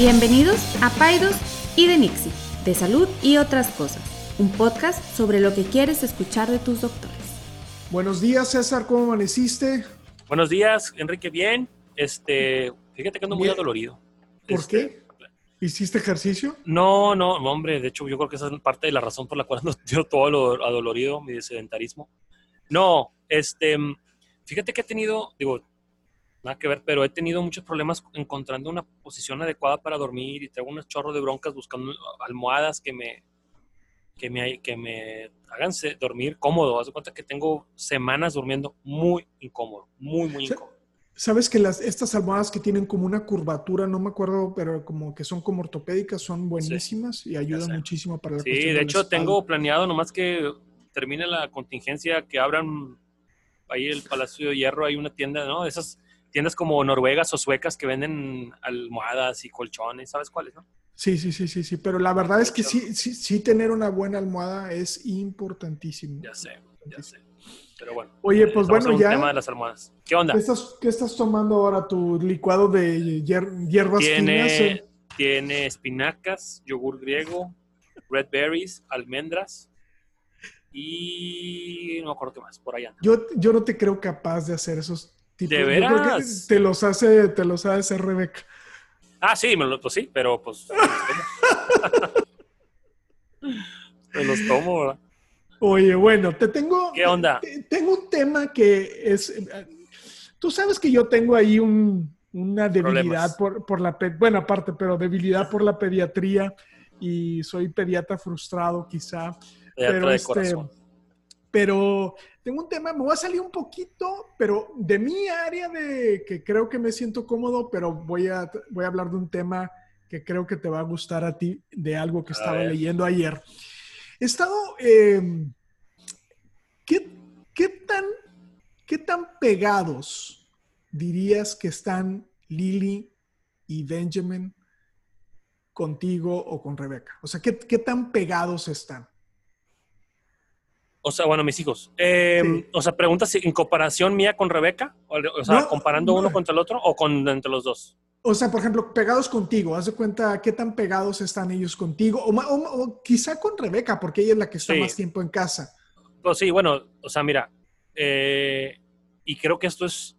Bienvenidos a Paidos y de Nixie, de salud y otras cosas, un podcast sobre lo que quieres escuchar de tus doctores. Buenos días, César, ¿cómo amaneciste? Buenos días, Enrique, bien. Este, fíjate que ando muy Bien. adolorido. ¿Por Este, qué? ¿Hiciste ejercicio? No, no, no, hombre, de hecho yo creo que esa es parte de la razón por la cual ando yo todo lo adolorido, mi sedentarismo. No, este, fíjate que he tenido, digo, nada que ver, pero he tenido muchos problemas encontrando una posición adecuada para dormir y traigo unos chorros de broncas buscando almohadas que me, que me, que me hagan dormir cómodo. Haz de cuenta que tengo semanas durmiendo muy incómodo, muy, muy incómodo. Sabes que las, estas almohadas que tienen como una curvatura, no me acuerdo, pero como que son como ortopédicas, son buenísimas y ayudan muchísimo para la Sí, de hecho tengo planeado nomás que termine la contingencia, que abran ahí el Palacio de Hierro, hay una tienda, ¿no? Esas tiendas como noruegas o suecas que venden almohadas y colchones, ¿sabes cuáles, no? Sí, sí, sí, sí, sí, pero la verdad es que sí, sí, sí tener una buena almohada es importantísimo. Ya sé, ya sé. Pero bueno. Oye, pues bueno, ya. tema de las almohadas. ¿Qué onda? ¿Qué estás, qué estás tomando ahora? ¿Tu licuado de hier- hierbas finas? Tiene, eh? tiene espinacas, yogur griego, red berries, almendras y no me acuerdo qué más, por allá. Yo, yo no te creo capaz de hacer esos ¿De Yo creo que veras? te los hace, te los hace Rebeca. Ah, sí, me lo, pues sí, pero pues me los tomo, ¿verdad? Oye, bueno, te tengo. ¿Qué onda? te- tengo un tema que es. Tú sabes que yo tengo ahí un- una debilidad Problemas. por, por la. Bueno, aparte, pero debilidad por la pediatría y soy pediatra frustrado, quizá. Pero de este, corazón. Pero tengo un tema, me voy a salir un poquito, pero de mi área de que creo que me siento cómodo, pero voy a, voy a hablar de un tema que creo que te va a gustar a ti, de algo que estaba leyendo ayer. He estado, eh, ¿qué, qué tan, ¿qué tan pegados dirías que están Lily y Benjamin contigo o con Rebeca? O sea, ¿qué, qué tan pegados están? O sea, bueno, mis hijos. Eh, Sí. O sea, preguntas si en comparación mía con Rebeca, o, o sea, No, comparando no. uno contra el otro o con entre los dos. O sea, por ejemplo, pegados contigo, haz de cuenta qué tan pegados están ellos contigo, o, o- o quizá con Rebeca, porque ella es la que está Sí. más tiempo en casa. Pues sí, bueno, o sea, mira, eh, y creo que esto es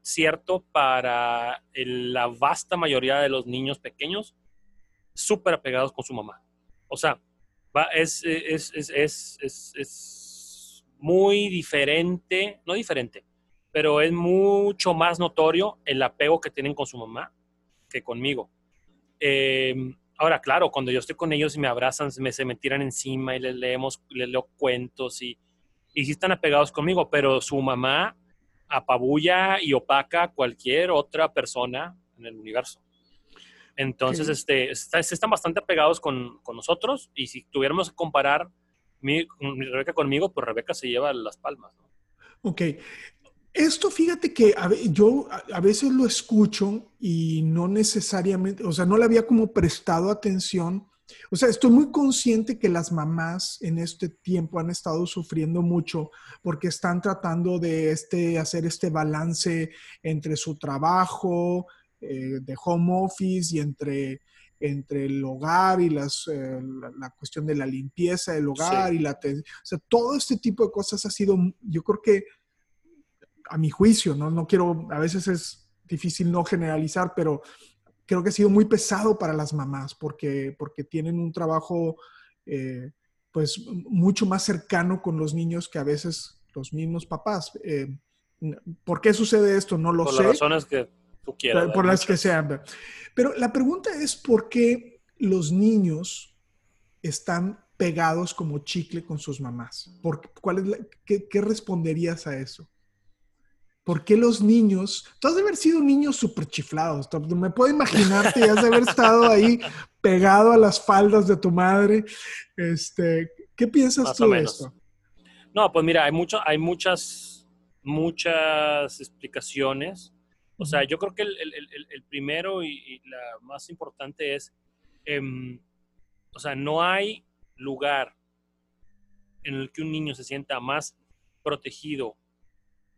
cierto para el- la vasta mayoría de los niños pequeños, súper apegados con su mamá. O sea, va, es, es, es, es, es, muy diferente, no diferente, pero es mucho más notorio el apego que tienen con su mamá que conmigo. Eh, ahora, claro, cuando yo estoy con ellos y me abrazan, me, se me tiran encima y les leemos, les leo cuentos y, y sí están apegados conmigo, pero su mamá apabulla y opaca cualquier otra persona en el universo. Entonces, este, está- están bastante apegados con, con nosotros y si tuviéramos que comparar mi, Rebeca conmigo, pues Rebeca se lleva las palmas. ¿no? Ok. Esto, fíjate que a yo a, a veces lo escucho y no necesariamente, o sea, no le había como prestado atención. O sea, estoy muy consciente que las mamás en este tiempo han estado sufriendo mucho porque están tratando de este, hacer este balance entre su trabajo eh, de home office y entre, entre el hogar y las, eh, la, la cuestión de la limpieza del hogar Sí. y la... O sea, todo este tipo de cosas ha sido, yo creo que a mi juicio, ¿no? No quiero, a veces es difícil no generalizar, pero creo que ha sido muy pesado para las mamás porque, porque tienen un trabajo eh, pues mucho más cercano con los niños que a veces los mismos papás. Eh, ¿Por qué sucede esto? No lo Por sé. las razones que tú quieras. Por, las que sean. Pero la pregunta es por qué los niños están pegados como chicle con sus mamás. ¿Por, cuál es la- qué, qué responderías a eso? ¿Por qué los niños? Tú has de haber sido niños súper chiflados. Me puedo imaginarte has de haber estado ahí pegado a las faldas de tu madre. Este, ¿Qué piensas Más tú de esto? No, pues mira, hay, mucho, hay muchas, muchas explicaciones. O sea, yo creo que el, el- el- el primero y, y la más importante es, em, o sea, no hay lugar en el que un niño se sienta más protegido,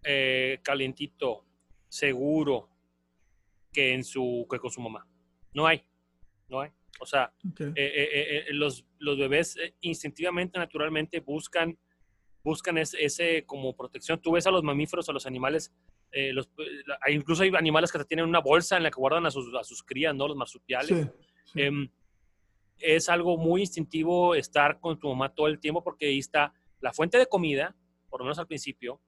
eh, calientito, seguro que, en su, que con su mamá. No hay. No hay. O sea, eh, eh, eh, los, los bebés eh, instintivamente, naturalmente buscan, buscan ese, ese como protección. Tú ves a los mamíferos, a los animales, eh, los, eh, incluso hay animales que tienen una bolsa en la que guardan a sus, a sus crías, ¿no? Los marsupiales. Sí, sí. Em, es algo muy instintivo estar con tu mamá todo el tiempo porque ahí está la fuente de comida, por lo menos al principio,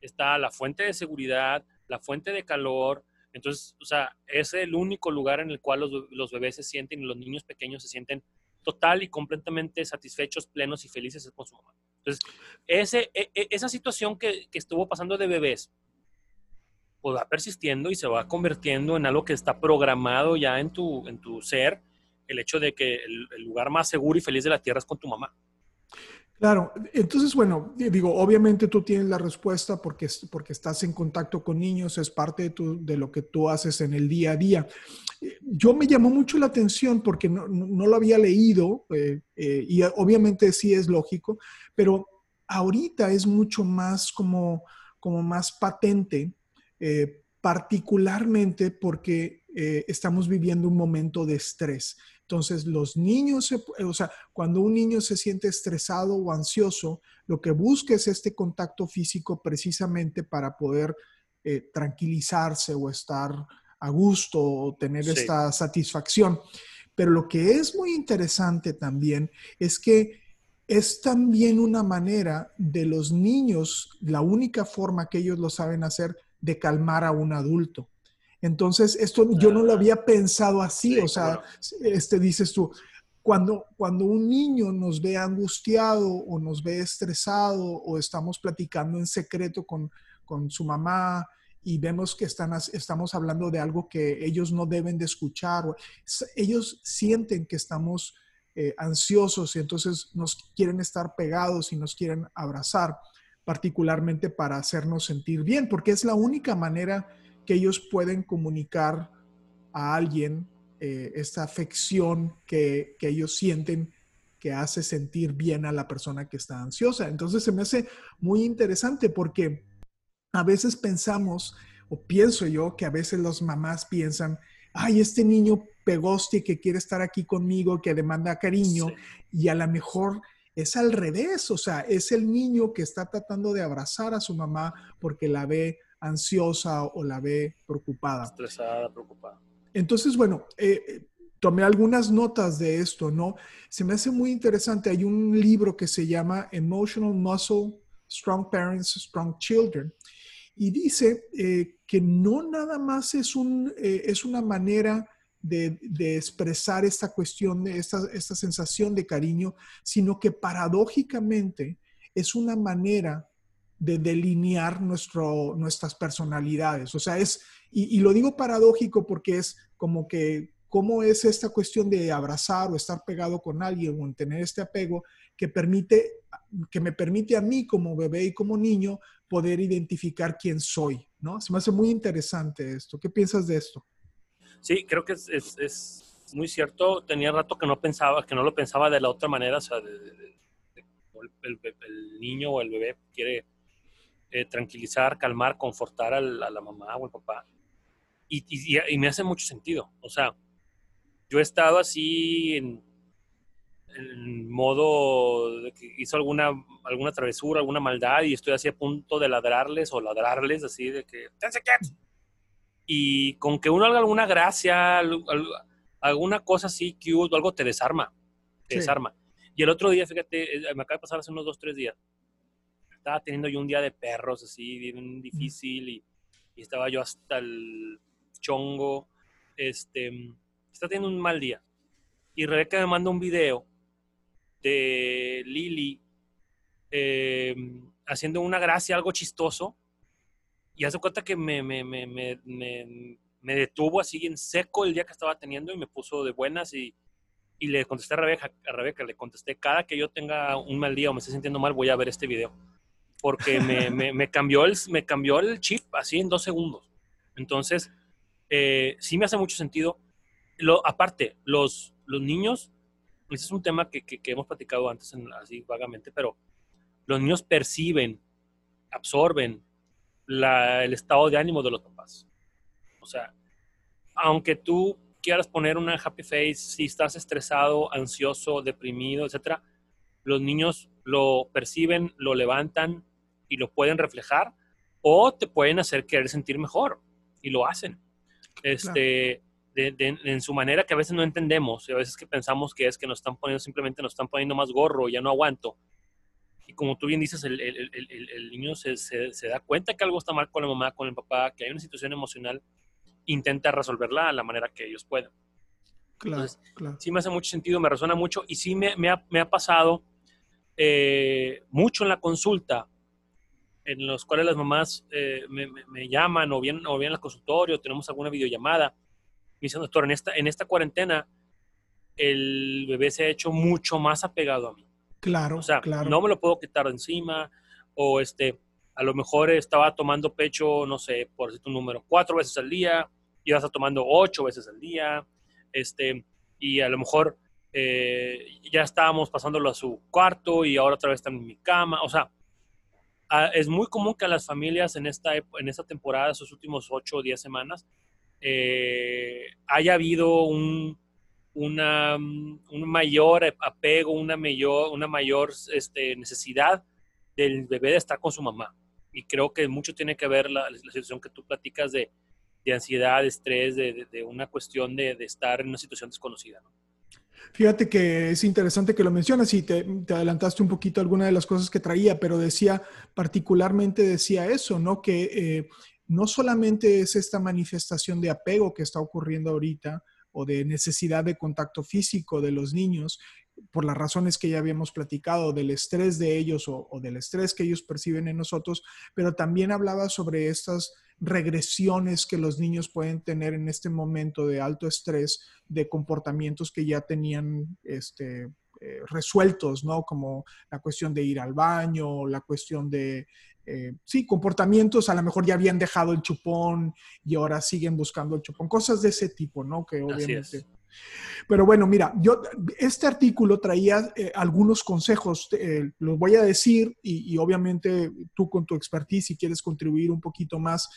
está la fuente de seguridad, la fuente de calor. Entonces, o sea, es el único lugar en el cual los, los bebés se sienten y los niños pequeños se sienten total y completamente satisfechos, plenos y felices con su mamá. Entonces, ese, e- e- esa situación que, que estuvo pasando de bebés, pues va persistiendo y se va convirtiendo en algo que está programado ya en tu, en tu ser, el hecho de que el, lugar más seguro y feliz de la tierra es con tu mamá. Claro, entonces, bueno, digo, obviamente tú tienes la respuesta porque, porque estás en contacto con niños, es parte de, tu- de lo que tú haces en el día a día. Eh, Yo me llamó mucho la atención porque no, no- no lo había leído eh, eh, y obviamente sí es lógico, pero ahorita es mucho más como, como más patente, eh, particularmente porque eh, estamos viviendo un momento de estrés. Entonces, los niños, se pu- o sea, cuando un niño se siente estresado o ansioso, lo que busca es este contacto físico precisamente para poder eh, tranquilizarse o estar a gusto o tener Sí. esta satisfacción. Pero lo que es muy interesante también es que es también una manera de los niños, la única forma que ellos lo saben hacer, de calmar a un adulto. Entonces, esto yo no lo había pensado así, Sí, o sea, este, dices tú, cuando, cuando un niño nos ve angustiado o nos ve estresado o estamos platicando en secreto con, con su mamá y vemos que están, estamos hablando de algo que ellos no deben de escuchar, o- ellos sienten que estamos eh, ansiosos y entonces nos quieren estar pegados y nos quieren abrazar, particularmente para hacernos sentir bien, porque es la única manera que ellos pueden comunicar a alguien eh, esta afección que, que ellos sienten que hace sentir bien a la persona que está ansiosa. Entonces se me hace muy interesante porque a veces pensamos, o pienso yo, que a veces las mamás piensan, ay, este niño pegoste que quiere estar aquí conmigo, que demanda cariño, Sí. y a lo mejor es al revés, o sea, es el niño que está tratando de abrazar a su mamá porque la ve ansiosa o la ve preocupada. Estresada, preocupada. Entonces, bueno, eh, eh, tomé algunas notas de esto, ¿no? Se me hace muy interesante. Hay un libro que se llama Emotional Muscle, Strong Parents, Strong Children. Y dice eh, que no nada más es, un, eh, es una manera de, de expresar esta cuestión, esta, esta sensación de cariño, sino que paradójicamente es una manera de delinear nuestro, nuestras personalidades. O sea, es, y, y lo digo paradójico porque es como que, ¿cómo es esta cuestión de abrazar o estar pegado con alguien o en tener este apego que permite, que me permite a mí como bebé y como niño poder identificar quién soy, ¿no? Se me hace muy interesante esto. ¿Qué piensas de esto? Sí, creo que es, es- es muy cierto. Tenía rato que no pensaba, que no lo pensaba de la otra manera, o sea, de, de- el, el- el niño o el bebé quiere eh, tranquilizar, calmar, confortar al- a la mamá o al papá. Y, y- me hace mucho sentido. O sea, yo he estado así en, en modo de que hizo alguna, alguna travesura, alguna maldad y estoy así a punto de ladrarles o ladrarles así de que. Y con que uno haga alguna gracia, al- al- alguna cosa así cute o algo te desarma, te Sí. desarma. Y el otro día, fíjate, eh, me acaba de pasar hace unos dos, tres días. Estaba teniendo yo un día de perros así, bien difícil y, y estaba yo hasta el chongo. Este, está teniendo un mal día. Y Rebeca me manda un video de Lili eh, haciendo una gracia, algo chistoso. Y hace cuenta que me, me, me, me, detuvo así en seco el día que estaba teniendo y me puso de buenas y, y le contesté a Rebeca, a Rebeca, le contesté, cada que yo tenga un mal día o me esté sintiendo mal, voy a ver este video. Porque me, me, me cambió, el, me cambió el chip así en dos segundos. Entonces, eh, sí me hace mucho sentido. Lo, aparte, los, los niños, ese es un tema que, que- que hemos platicado antes en- así vagamente, pero los niños perciben, absorben la- el estado de ánimo de los papás. O sea, aunque tú quieras poner una happy face, si estás estresado, ansioso, deprimido, etcétera, los niños lo perciben, lo levantan y lo pueden reflejar o te pueden hacer querer sentir mejor y lo hacen. Este, en su manera que a veces no entendemos y a veces que pensamos que es que nos están poniendo, simplemente nos están poniendo más gorro, ya no aguanto. Y como tú bien dices, el, el, el, el niño se, se, se, da cuenta que algo está mal con la mamá, con el papá, que hay una situación emocional, intenta resolverla a la manera que ellos puedan. Claro, claro. Sí me hace mucho sentido, me resuena mucho y sí me, me, ha, me ha, pasado eh, mucho en la consulta, en los cuales las mamás eh, me, me, llaman o vienen, o vienen al consultorio, tenemos alguna videollamada me dicen, doctor, en esta, en esta cuarentena el bebé se ha hecho mucho más apegado a mí. Claro, o sea, claro. no me lo puedo quitar de encima, o este, a lo mejor estaba tomando pecho, no sé, por decir un número, cuatro veces al día, y vas a tomando ocho veces al día, este, y a lo mejor eh, ya estábamos pasándolo a su cuarto y ahora otra vez están en mi cama, o sea, a, es muy común que a las familias en esta, en esta temporada, esos últimos ocho o diez semanas, eh, haya habido un, una, un mayor apego, una mayor, una mayor este, necesidad del bebé de estar con su mamá. Y creo que mucho tiene que ver la, la situación que tú platicas de, de ansiedad, de estrés, de, de, de una cuestión de, estar en una situación desconocida. ¿no? Fíjate que es interesante que lo mencionas y te, te, adelantaste un poquito alguna de las cosas que traía, pero decía, particularmente decía eso, ¿no? Que eh, no solamente es esta manifestación de apego que está ocurriendo ahorita o de necesidad de contacto físico de los niños, por las razones que ya habíamos platicado, del estrés de ellos o, del estrés que ellos perciben en nosotros, pero también hablaba sobre estas regresiones que los niños pueden tener en este momento de alto estrés, de comportamientos que ya tenían este, eh, resueltos, ¿no? Como la cuestión de ir al baño, la cuestión de eh, sí, comportamientos, a lo mejor ya habían dejado el chupón y ahora siguen buscando el chupón, cosas de ese tipo, ¿no? Que obviamente... Pero bueno, mira, yo este artículo traía eh, algunos consejos, eh, los voy a decir y, y, obviamente tú con tu expertise si quieres contribuir un poquito más,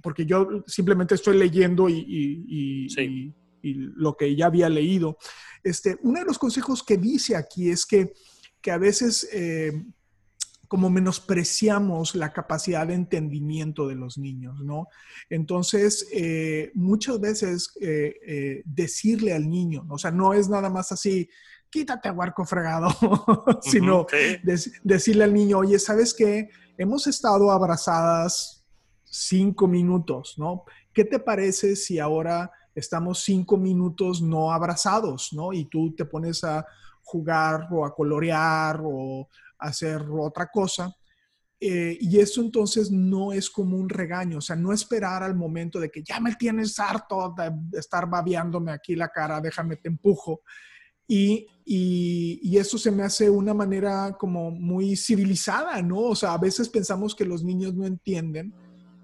porque yo simplemente estoy leyendo y, y, sí. y, lo que ya había leído. Este, uno de los consejos que dice aquí es que, que a veces eh, como menospreciamos la capacidad de entendimiento de los niños, ¿no? Entonces, eh, muchas veces eh, eh, decirle al niño, o sea, no es nada más así, quítate huarco fregado, sino de, decirle al niño, oye, ¿sabes qué? Hemos estado abrazadas cinco minutos, ¿no? ¿Qué te parece si ahora estamos cinco minutos no abrazados, ¿no? Y tú te pones a jugar o a colorear o hacer otra cosa. Eh, y eso entonces no es como un regaño, o sea, no esperar al momento de que ya me tienes harto de estar babeándome aquí la cara, déjame te empujo. Y, y, y, eso se me hace una manera como muy civilizada, ¿no? O sea, a veces pensamos que los niños no entienden,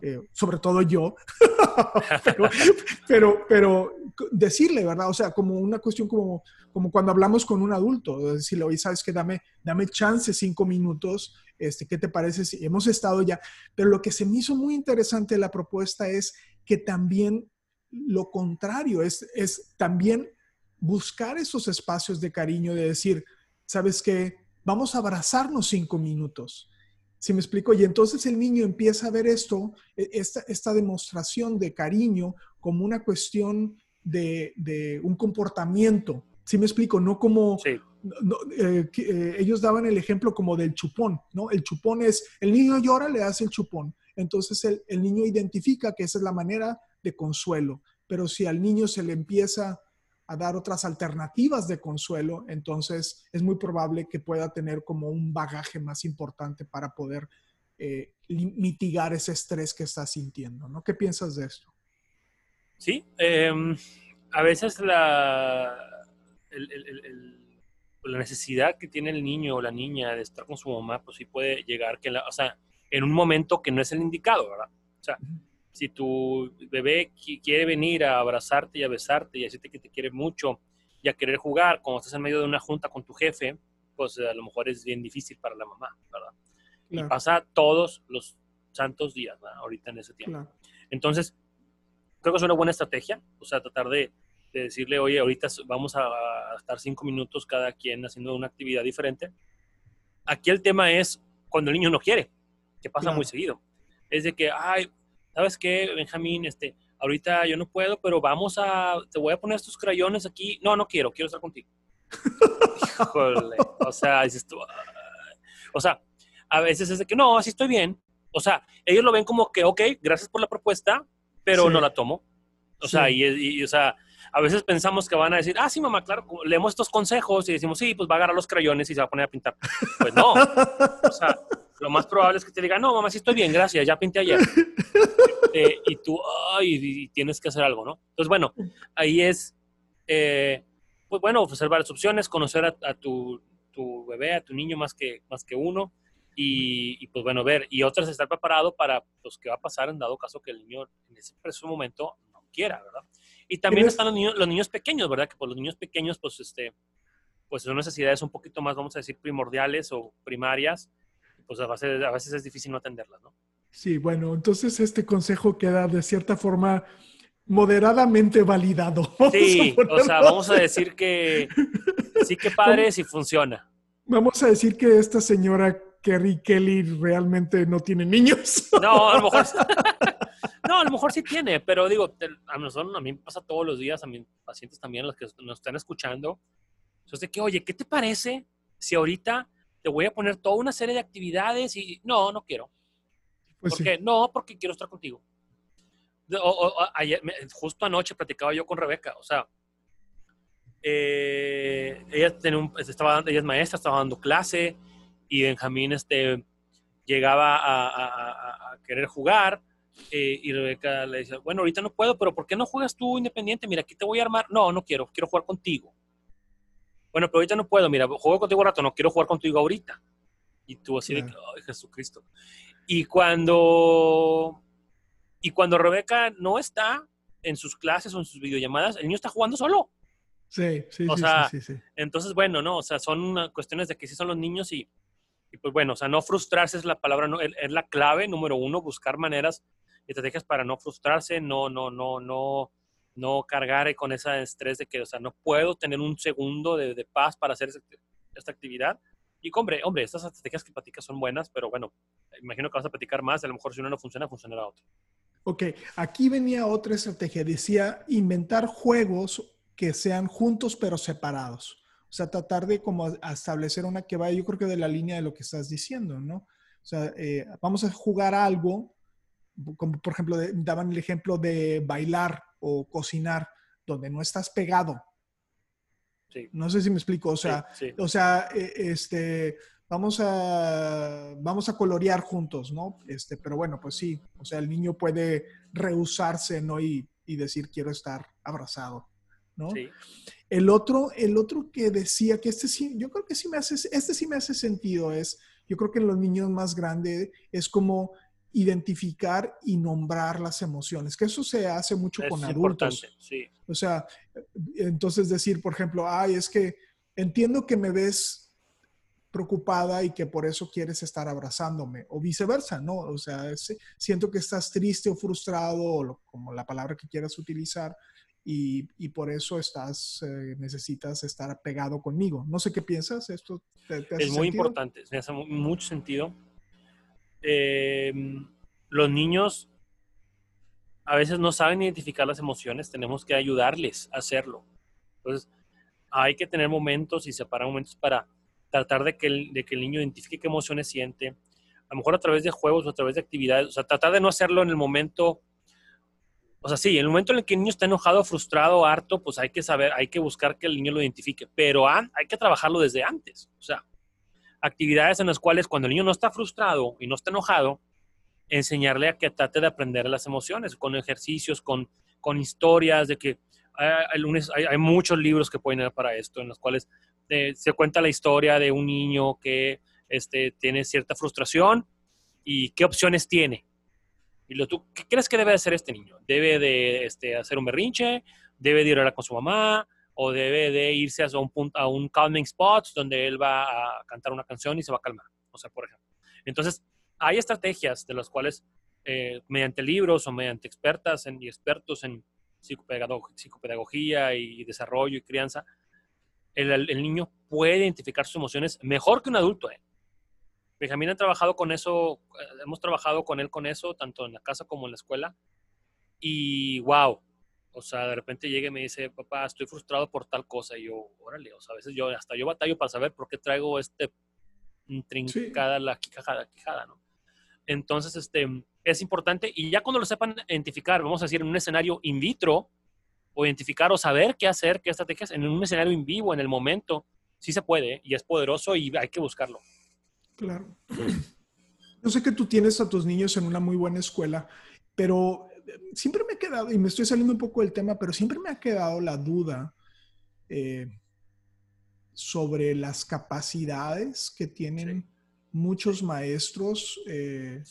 eh, sobre todo yo, pero, pero, decirle, ¿verdad? O sea, como una cuestión como, como cuando hablamos con un adulto, decirle, oye, ¿sabes qué? Dame, dame chance cinco minutos, este, ¿qué te parece si hemos estado ya? Pero lo que se me hizo muy interesante de la propuesta es que también lo contrario, es, es también buscar esos espacios de cariño, de decir, ¿sabes qué? Vamos a abrazarnos cinco minutos. ¿Sí me explico? Y entonces el niño empieza a ver esto, esta, esta demostración de cariño como una cuestión de, de un comportamiento. ¿Sí me explico? No como... Sí. No, eh, eh, ellos daban el ejemplo como del chupón, ¿no? El chupón es, el niño llora, le hace el chupón. Entonces el, el niño identifica que esa es la manera de consuelo. Pero si al niño se le empieza a dar otras alternativas de consuelo, entonces es muy probable que pueda tener como un bagaje más importante para poder eh, mitigar ese estrés que está sintiendo, ¿no? ¿Qué piensas de esto? Sí, eh, a veces la, el, el, el, la, necesidad que tiene el niño o la niña de estar con su mamá, pues sí puede llegar, que la, o sea, en un momento que no es el indicado, ¿verdad? O sea, uh -huh si tu bebé quiere venir a abrazarte y a besarte y a decirte que te quiere mucho y a querer jugar, cuando estás en medio de una junta con tu jefe, pues a lo mejor es bien difícil para la mamá, ¿verdad? Claro. Y pasa todos los santos días, ¿verdad? ahorita en ese tiempo. Claro. Entonces, creo que es una buena estrategia, o sea, tratar de, de decirle, oye, ahorita vamos a, estar cinco minutos cada quien haciendo una actividad diferente. Aquí el tema es cuando el niño no quiere, que pasa muy seguido. Es de que, ay, ¿sabes qué, Benjamín? Este, ahorita yo no puedo, pero vamos a, te voy a poner estos crayones aquí. No, no quiero, quiero estar contigo. Híjole, o sea, dices tú, o sea, a veces es de que no, así estoy bien. O sea, ellos lo ven como que, ok, gracias por la propuesta, pero no la tomo. O sea, y, o sea, a veces pensamos que van a decir, ah, sí, mamá, claro, leemos estos consejos y decimos, sí, pues va a agarrar los crayones y se va a poner a pintar. Pues no. o sea, lo más probable es que te diga, no, mamá, sí estoy bien, gracias, ya pinté ayer. Eh, y tú, ay, tienes que hacer algo, ¿no? Entonces, bueno, ahí es, eh, pues bueno, ofrecer varias opciones, conocer a, tu, tu, bebé, a tu niño más que, más que uno. Y, pues bueno, ver, y otras estar preparado para pues, que va a pasar en dado caso que el niño en ese preciso momento no quiera, ¿verdad? Y también están los niños, los niños pequeños, ¿verdad? Que por los niños pequeños, pues, este, pues son necesidades un poquito más, vamos a decir, primordiales o primarias, pues a veces, a veces es difícil no atenderlas, ¿no? Sí, bueno, entonces este consejo queda de cierta forma moderadamente validado. sí, o sea, vamos a decir que sí que padre si funciona. Vamos a decir que esta señora Kerry Kelly realmente no tiene niños. No, a lo mejor. No, a lo mejor sí tiene, pero digo, a nosotros, a mí me pasa todos los días, a mis pacientes también, los que nos están escuchando. Entonces, que, oye, ¿qué te parece si ahorita te voy a poner toda una serie de actividades y no, no quiero? Pues ¿Por qué? No, porque quiero estar contigo. ayer, justo anoche platicaba yo con Rebeca, o sea, eh, ella, estaba, ella es maestra, estaba dando clase y Benjamín este, llegaba a querer jugar eh, y Rebeca le dice, bueno, ahorita no puedo, pero ¿por qué no juegas tú independiente? Mira, aquí te voy a armar. No, no quiero, quiero jugar contigo. Bueno, pero ahorita no puedo, mira, juego contigo un rato, no quiero jugar contigo ahorita. Y tú así de, ay, Jesucristo. Y cuando, y cuando Rebeca no está en sus clases o en sus videollamadas, el niño está jugando solo. Sí, sí, o sea, sí, sí, Entonces, bueno, no, o sea, son cuestiones de que sí son los niños y, y pues bueno, o sea, no frustrarse es la palabra, no, es la clave número uno, buscar maneras estrategias para no frustrarse, no, no, no, no, no cargar con ese estrés de que, o sea, no puedo tener un segundo de, paz para hacer esta actividad. Y hombre, hombre, estas estrategias que platicas son buenas, pero bueno, imagino que vas a platicar más, a lo mejor si una no funciona, funcionará otra. Ok, aquí venía otra estrategia, decía inventar juegos que sean juntos pero separados. O sea, tratar de como establecer una que vaya, yo creo que de la línea de lo que estás diciendo, ¿no? O sea, eh, vamos a jugar algo como por ejemplo, daban el ejemplo de bailar o cocinar, donde no estás pegado. No sé si me explico, o sea, o sea, e, este, vamos a, vamos a colorear juntos, ¿no? Este, pero bueno, pues sí, o sea, el niño puede rehusarse, ¿no? Y, y decir, quiero estar abrazado, ¿no? El otro, el otro que decía que este sí, yo creo que sí me hace, este sí me hace sentido es, yo creo que en los niños más grandes es como identificar y nombrar las emociones, que eso se hace mucho con adultos. Sí. O sea, entonces decir, por ejemplo, ay, es que entiendo que me ves preocupada y que por eso quieres estar abrazándome, o viceversa, ¿no? O sea, siento que estás triste o frustrado, o como la palabra que quieras utilizar, y, y por eso estás, eh, necesitas estar pegado conmigo. No sé qué piensas, esto es muy importante, me hace mucho sentido Em, los niños a veces no saben identificar las emociones, tenemos que ayudarles a hacerlo. Entonces, hay que tener momentos y separar momentos para tratar de que el, de que el niño identifique qué emociones siente, a lo mejor a través de juegos o a través de actividades, o sea, tratar de no hacerlo en el momento, o sea, sí, en el momento en el que el niño está enojado, frustrado, harto, pues hay que saber, hay que buscar que el niño lo identifique, pero hay que trabajarlo desde antes, o sea, actividades en las cuales cuando el niño no está frustrado y no está enojado, enseñarle a que trate de aprender las emociones, con ejercicios, con, con historias, de que hay, hay, hay, muchos libros que pueden ir para esto, en los cuales eh, se cuenta la historia de un niño que este, tiene cierta frustración y qué opciones tiene. Y lo, ¿tú, ¿Qué crees que debe hacer este niño? ¿Debe de este, hacer un berrinche? ¿Debe de a con su mamá? O debe de irse a un, punto, a un calming spot donde él va a cantar una canción y se va a calmar, o sea, por ejemplo. Entonces, hay estrategias de las cuales, eh, mediante libros o mediante expertas y expertos en, psicopedagogía y desarrollo y crianza, el, niño puede identificar sus emociones mejor que un adulto. ¿eh? Benjamín ha trabajado con eso, eh, hemos trabajado con él con eso, tanto en la casa como en la escuela. Y wow, o sea, de repente llega y me dice, papá, estoy frustrado por tal cosa. Y yo, órale, o sea, a veces yo, hasta yo batallo para saber por qué traigo este trincada, la quijada, quijada, ¿no? Entonces, este, es importante y ya cuando lo sepan identificar, vamos a decir, en un escenario in vitro, o identificar o saber qué hacer, qué estrategias, en un escenario en vivo, en el momento, sí se puede y es poderoso y hay que buscarlo. Claro. Yo sé que tú tienes a tus niños en una muy buena escuela, pero siempre me ha quedado, y me estoy saliendo un poco del tema, pero siempre me ha quedado la duda eh, sobre las capacidades que tienen muchos maestros eh,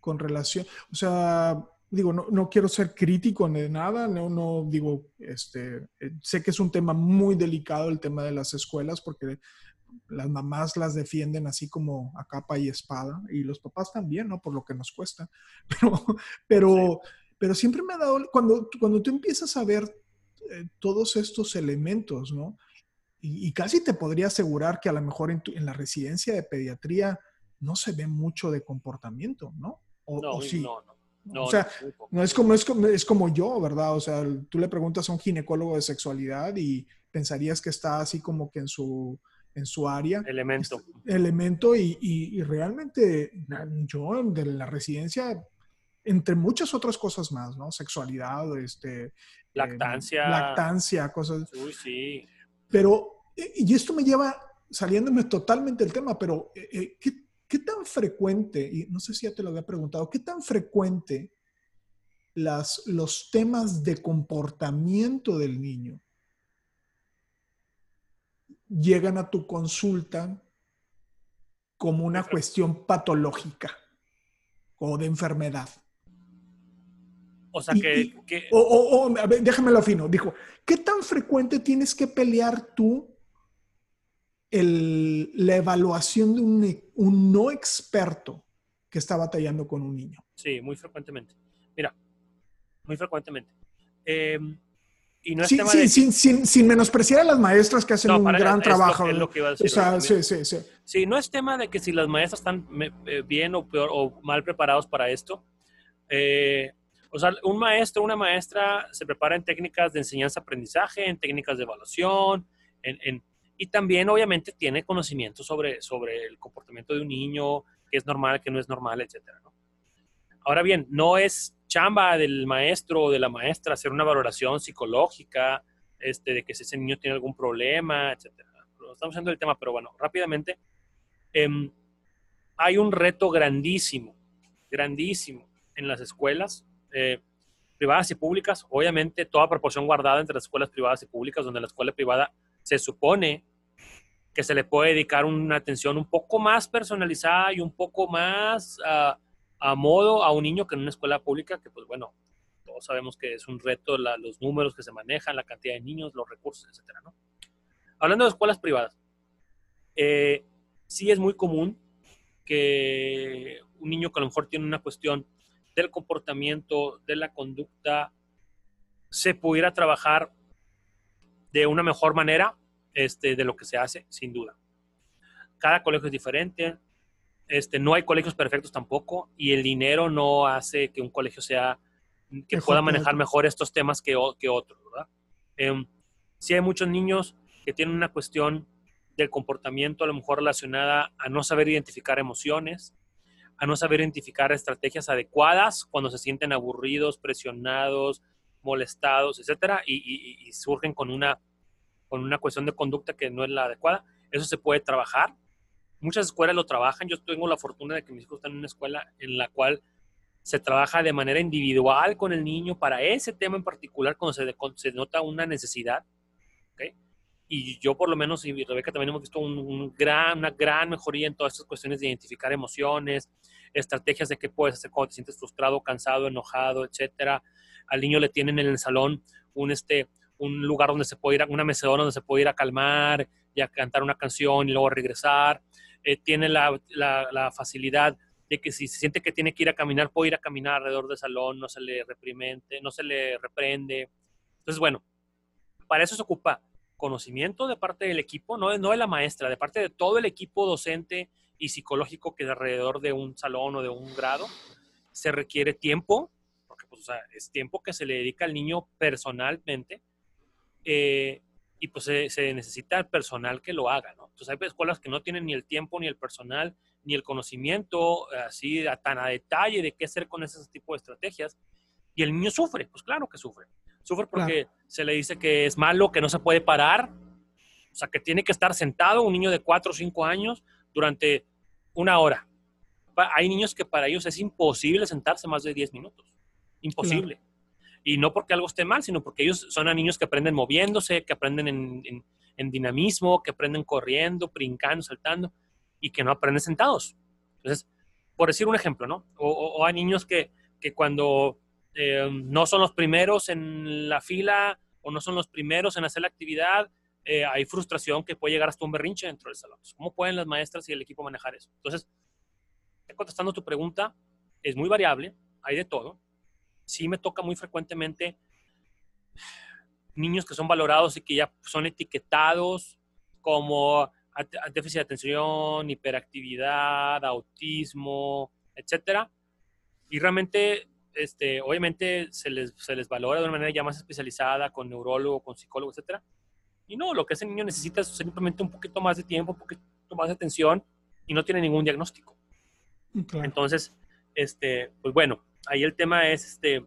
con relación, o sea, digo, no, no, quiero ser crítico de nada, no, no digo, este, eh, sé que es un tema muy delicado el tema de las escuelas porque las mamás las defienden así como a capa y espada y los papás también, ¿no? Por lo que nos cuesta. Pero, pero, pero siempre me ha dado, cuando, cuando tú empiezas a ver eh, todos estos elementos, ¿no? Y, casi te podría asegurar que a lo mejor en, en, la residencia de pediatría no se ve mucho de comportamiento, ¿no? O, no, sí. no, no. o sea, no es como, es, como, es como yo, ¿verdad? O sea, tú le preguntas a un ginecólogo de sexualidad y pensarías que está así como que en su, en su área. Elemento. Elemento y, y, y realmente yo de la residencia entre muchas otras cosas más, ¿no? Sexualidad, este... Eh, lactancia. lactancia, cosas... Uy, sí. Pero, eh, y esto me lleva, saliéndome totalmente del tema, pero eh, ¿qué, ¿qué, tan frecuente, y no sé si ya te lo había preguntado, qué tan frecuente las, los temas de comportamiento del niño llegan a tu consulta como una cuestión patológica o de enfermedad? O sea, que... O, o, o, déjamelo fino. Dijo, ¿qué tan frecuente tienes que pelear tú el, la evaluación de un, un, no experto que está batallando con un niño? Sí, muy frecuentemente. Mira, muy frecuentemente. Eh, y no es sí, tema sí, de... sin, sin, sin, menospreciar a las maestras que hacen no, un gran es trabajo. Lo que, es lo que iba a decir, o sea, sí, sí, sí. Sí, no es tema de que si las maestras están eh, bien o peor o mal preparados para esto. Eh, o sea, un maestro, una maestra se prepara en técnicas de enseñanza-aprendizaje, en técnicas de evaluación, en, en, y también obviamente tiene conocimiento sobre, sobre el comportamiento de un niño, qué es normal, qué no es normal, etc. Ahora bien, no es chamba del maestro o de la maestra hacer una valoración psicológica este, de que si ese niño tiene algún problema, etc. Estamos hablando del tema, pero bueno, rápidamente. Eh, hay un reto grandísimo, grandísimo en las escuelas eh, privadas y públicas, obviamente toda proporción guardada entre las escuelas privadas y públicas, donde la escuela privada se supone que se le puede dedicar una atención un poco más personalizada y un poco más uh, a modo a un niño que en una escuela pública, que pues bueno, todos sabemos que es un reto la, los números que se manejan, la cantidad de niños, los recursos, etcétera, ¿no? Hablando de escuelas privadas, eh, sí es muy común que un niño que a lo mejor tiene una cuestión del comportamiento, de la conducta, se pudiera trabajar de una mejor manera este, de lo que se hace, sin duda. Cada colegio es diferente, este, no hay colegios perfectos tampoco y el dinero no hace que un colegio sea, que pueda manejar mejor estos temas que, que otros, ¿verdad? Eh, sí hay muchos niños que tienen una cuestión del comportamiento a lo mejor relacionada a no saber identificar emociones, a no saber identificar estrategias adecuadas cuando se sienten aburridos, presionados, molestados, etcétera, y, surgen con una, con una cuestión de conducta que no es la adecuada. Eso se puede trabajar. Muchas escuelas lo trabajan. Yo tengo la fortuna de que mis hijos están en una escuela en la cual se trabaja de manera individual con el niño para ese tema en particular cuando se, se nota una necesidad. ¿okay? Y yo por lo menos y Rebeca también hemos visto un, un gran, una gran mejoría en todas estas cuestiones de identificar emociones, estrategias de qué puedes hacer cuando te sientes frustrado, cansado, enojado, etcétera. Al niño le tienen en el salón un, este, un lugar donde se puede ir, una mecedora donde se puede ir a calmar y a cantar una canción y luego regresar. Eh, tiene la, la, la, facilidad de que si se siente que tiene que ir a caminar, puede ir a caminar alrededor del salón, no se le reprimente, no se le reprende, Entonces, bueno, para eso se ocupa conocimiento de parte del equipo, no de, no de la maestra, de parte de todo el equipo docente y psicológico que es alrededor de un salón o de un grado. Se requiere tiempo, porque pues, o sea, es tiempo que se le dedica al niño personalmente. Eh, y pues se, se, necesita el personal que lo haga, ¿no? Entonces hay escuelas que no tienen ni el tiempo, ni el personal, ni el conocimiento así tan a detalle de qué hacer con ese tipo de estrategias. Y el niño sufre, pues claro que sufre. Sufre porque se le dice que es malo, que no se puede parar, o sea, que tiene que estar sentado un niño de 4 o 5 años durante una hora. Hay niños que para ellos es imposible sentarse más de 10 minutos. Imposible. Y no porque algo esté mal, sino porque ellos son a niños que aprenden moviéndose, que aprenden en, en, dinamismo, que aprenden corriendo, brincando, saltando, y que no aprenden sentados. Entonces, por decir un ejemplo, ¿no? O, o hay niños que, que cuando eh, no son los primeros en la fila o no son los primeros en hacer la actividad, eh, hay frustración que puede llegar hasta un berrinche dentro del salón. ¿Cómo pueden las maestras y el equipo manejar eso? Entonces, contestando tu pregunta, es muy variable, hay de todo. Sí me toca muy frecuentemente niños que son valorados y que ya son etiquetados como déficit de atención, hiperactividad, autismo, etcétera. Y realmente este, obviamente se les, se les valora de una manera ya más especializada, con neurólogo, con psicólogo, etcétera. Y no, lo que ese niño necesita es simplemente un poquito más de tiempo, un poquito más de atención y no tiene ningún diagnóstico. Entonces, este, pues bueno, ahí el tema es este,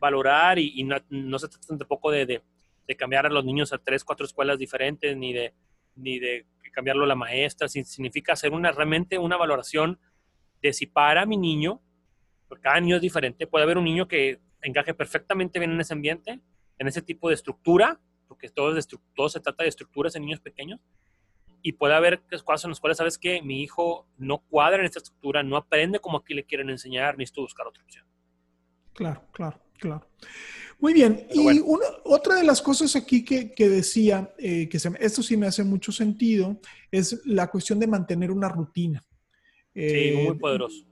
valorar y, no, se trata tampoco de, de, de, cambiar a los niños a tres, cuatro escuelas diferentes, ni de, ni de cambiarlo a la maestra, significa hacer una, realmente una valoración de si para mi niño porque cada niño es diferente. Puede haber un niño que encaje perfectamente bien en ese ambiente, en ese tipo de estructura, porque todo, es todo se trata de estructuras en niños pequeños. Y puede haber cosas en las cuales sabes que mi hijo no cuadra en esta estructura, no aprende como aquí le quieren enseñar, necesito buscar otra opción. Claro, claro, claro. Muy bien. y una, otra de las cosas aquí que, que decía, eh, que se, esto sí me hace mucho sentido, es la cuestión de mantener una rutina. sí, muy eh, poderoso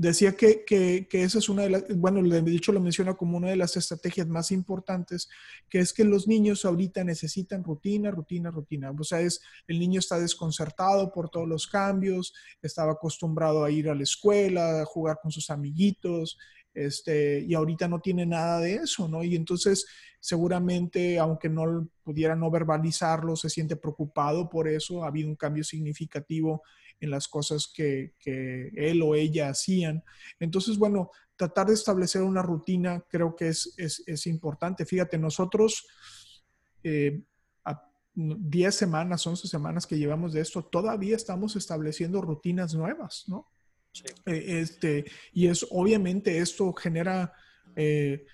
decía que, que, esa es una de las, bueno, de hecho lo menciona como una de las estrategias más importantes, que es que los niños ahorita necesitan rutina, rutina, rutina. O sea, es, el niño está desconcertado por todos los cambios, estaba acostumbrado a ir a la escuela, a jugar con sus amiguitos, este, y ahorita no tiene nada de eso, ¿no? Y entonces seguramente, aunque no pudiera no verbalizarlo, se siente preocupado por eso, ha habido un cambio significativo en las cosas que, él o ella hacían. Entonces, bueno, tratar de establecer una rutina creo que es, es, importante. Fíjate, nosotros, eh, a 10 semanas, 11 semanas que llevamos de esto, todavía estamos estableciendo rutinas nuevas, ¿no? Eh, este, y es obviamente esto genera eh,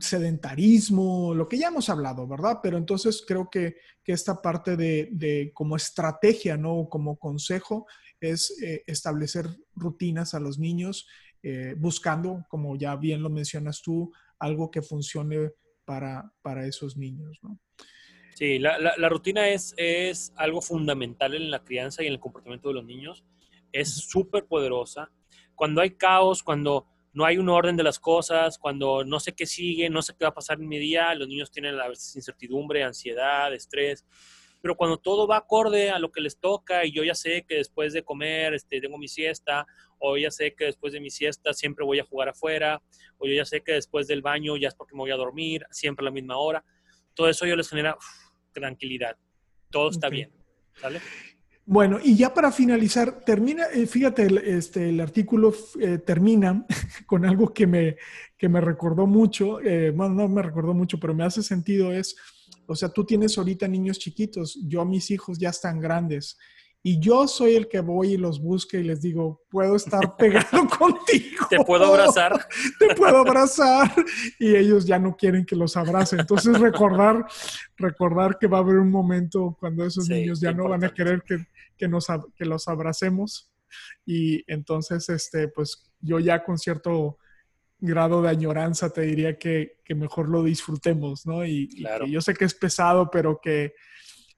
sedentarismo, lo que ya hemos hablado, ¿verdad? Pero entonces creo que, esta parte de, como estrategia, ¿no? Como consejo es eh, establecer rutinas a los niños, eh, buscando, como ya bien lo mencionas tú, algo que funcione para, para esos niños, ¿no? Sí, la, la, rutina es, es algo fundamental en la crianza y en el comportamiento de los niños. Es súper poderosa. Cuando hay caos, cuando no hay un orden de las cosas, cuando no sé qué sigue, no sé qué va a pasar en mi día, los niños tienen a veces incertidumbre, ansiedad, estrés, pero cuando todo va acorde a lo que les toca y yo ya sé que después de comer este, tengo mi siesta, o ya sé que después de mi siesta siempre voy a jugar afuera, o yo ya sé que después del baño ya es porque me voy a dormir, siempre a la misma hora, todo eso yo les genera tranquilidad, todo está bien, ¿sale? Bueno, y ya para finalizar, termina, eh, fíjate, el, este, el artículo eh, termina con algo que me, que me recordó mucho, eh, bueno, no me recordó mucho, pero me hace sentido es, o sea, tú tienes ahorita niños chiquitos, yo mis hijos ya están grandes y yo soy el que voy y los busque y les digo, puedo estar pegado contigo. Te puedo abrazar. Te puedo abrazar. Y ellos ya no quieren que los abrace. Entonces recordar, recordar que va a haber un momento cuando esos niños ya no van a querer que, que, nos, que los abracemos. Y entonces, este, pues yo ya con cierto grado de añoranza te diría que, que mejor lo disfrutemos, ¿no? Y, y yo sé que es pesado, pero que,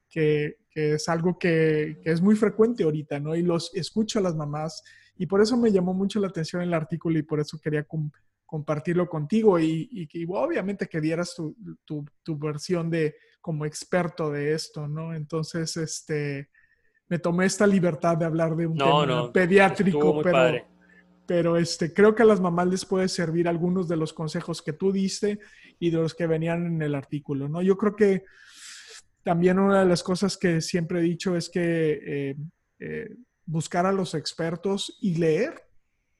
que, es algo que, es muy frecuente ahorita, ¿no? Y los escucho a las mamás y por eso me llamó mucho la atención el artículo y por eso quería compartirlo contigo y, y, obviamente que dieras tu, tu, tu, versión de como experto de esto, ¿no? Entonces, este, me tomé esta libertad de hablar de un tema pediátrico, pero, pero este, creo que a las mamás les puede servir algunos de los consejos que tú diste y de los que venían en el artículo, ¿no? Yo creo que también una de las cosas que siempre he dicho es que eh, eh, buscar a los expertos y leer.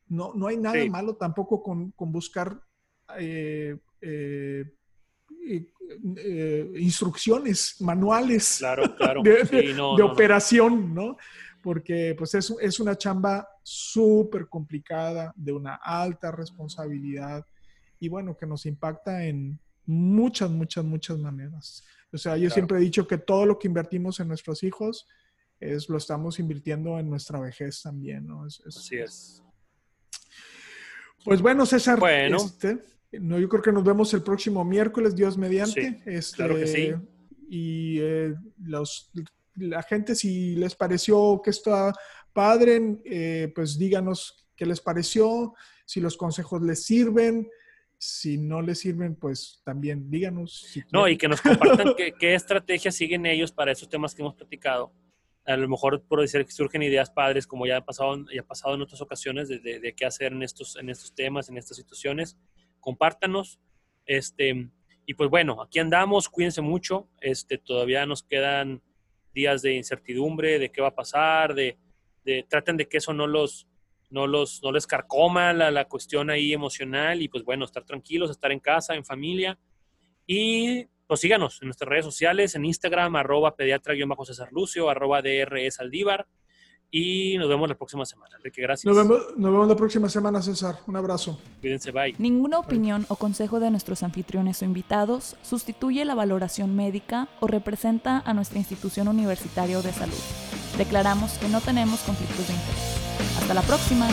No, no hay nada malo tampoco con, buscar eh, instrucciones, manuales de, operación, ¿no? Porque pues es, es una chamba súper complicada, de una alta responsabilidad y bueno, que nos impacta en muchas, muchas, muchas maneras. O sea, yo siempre he dicho que todo lo que invertimos en nuestros hijos es lo estamos invirtiendo en nuestra vejez también, ¿no? Así es. Pues bueno, César, bueno. Este, no, yo creo que nos vemos el próximo miércoles, Dios mediante. este, claro que sí. Y eh, los, la gente, si les pareció que está padre, eh, pues díganos qué les pareció, si los consejos les sirven. Si no les sirven, pues también díganos. no, y que nos compartan qué, qué estrategias siguen ellos para esos temas que hemos platicado a lo mejor por decir que surgen ideas padres, como ya ha pasado, ya ha pasado en otras ocasiones, de, de, qué hacer en estos, en estos temas, en estas situaciones. Compártanos. Este, y pues bueno, aquí andamos, cuídense mucho. Este, todavía nos quedan días de incertidumbre de qué va a pasar, de, de traten de que eso no los, no los, no les carcoma la, la cuestión ahí emocional y pues bueno, estar tranquilos, estar en casa, en familia. Y pues síganos en nuestras redes sociales, en Instagram, arroba pediatra-cesar Lucio, arroba DRS Aldívar. Y nos vemos la próxima semana. Enrique, gracias. Nos vemos, nos vemos, la próxima semana, César. Un abrazo. Cuídense, bye. Ninguna opinión o consejo de nuestros anfitriones o invitados sustituye la valoración médica o representa a nuestra institución universitaria de salud. Declaramos que no tenemos conflictos de interés. Hasta la próxima.